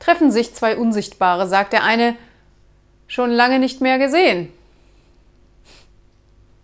treffen sich zwei Unsichtbare, sagt der eine, schon lange nicht mehr gesehen.